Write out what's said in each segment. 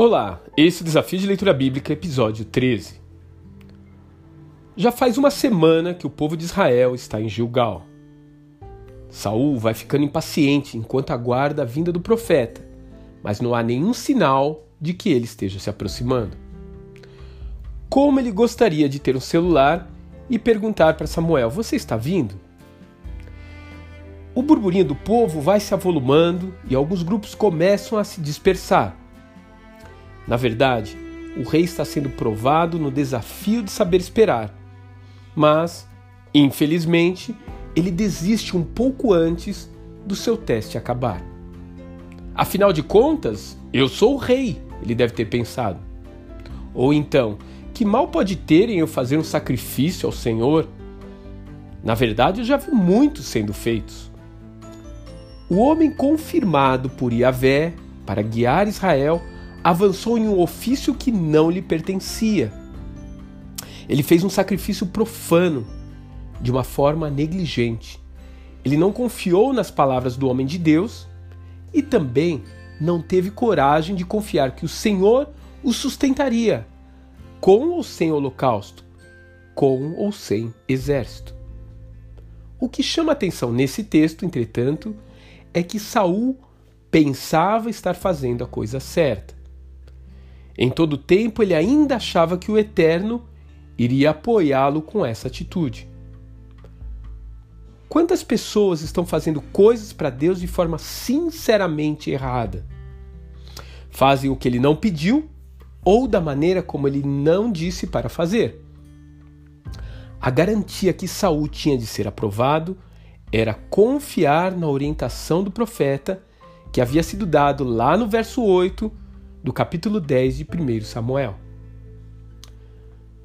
Olá, esse é o Desafio de Leitura Bíblica, episódio 13. Já faz uma semana que o povo de Israel está em Gilgal. Saul vai ficando impaciente enquanto aguarda a vinda do profeta, mas não há nenhum sinal de que ele esteja se aproximando. Como ele gostaria de ter um celular e perguntar para Samuel: Você está vindo? O burburinho do povo vai se avolumando e alguns grupos começam a se dispersar. Na verdade, o rei está sendo provado no desafio de saber esperar. Mas, infelizmente, ele desiste um pouco antes do seu teste acabar. Afinal de contas, eu sou o rei, ele deve ter pensado. Ou então, que mal pode ter em eu fazer um sacrifício ao Senhor? Na verdade, eu já vi muitos sendo feitos. O homem confirmado por Yahvé para guiar Israel avançou em um ofício que não lhe pertencia. Ele fez um sacrifício profano, de uma forma negligente. Ele não confiou nas palavras do homem de Deus e também não teve coragem de confiar que o Senhor o sustentaria, com ou sem holocausto, com ou sem exército. O que chama atenção nesse texto, entretanto, é que Saul pensava estar fazendo a coisa certa. Em todo tempo, ele ainda achava que o Eterno iria apoiá-lo com essa atitude. Quantas pessoas estão fazendo coisas para Deus de forma sinceramente errada? Fazem o que ele não pediu ou da maneira como ele não disse para fazer. A garantia que Saul tinha de ser aprovado era confiar na orientação do profeta que havia sido dado lá no verso 8 do capítulo 10 de 1 Samuel.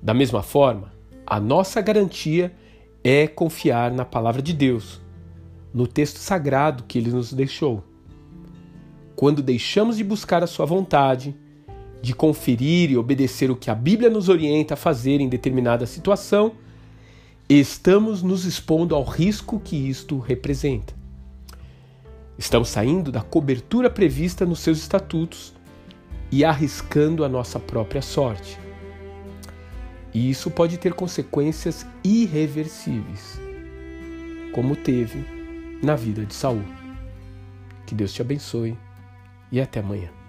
Da mesma forma, a nossa garantia é confiar na palavra de Deus, no texto sagrado que ele nos deixou. Quando deixamos de buscar a sua vontade, de conferir e obedecer o que a Bíblia nos orienta a fazer em determinada situação, estamos nos expondo ao risco que isto representa. Estamos saindo da cobertura prevista nos seus estatutos e arriscando a nossa própria sorte. E isso pode ter consequências irreversíveis, como teve na vida de Saul. Que Deus te abençoe e até amanhã.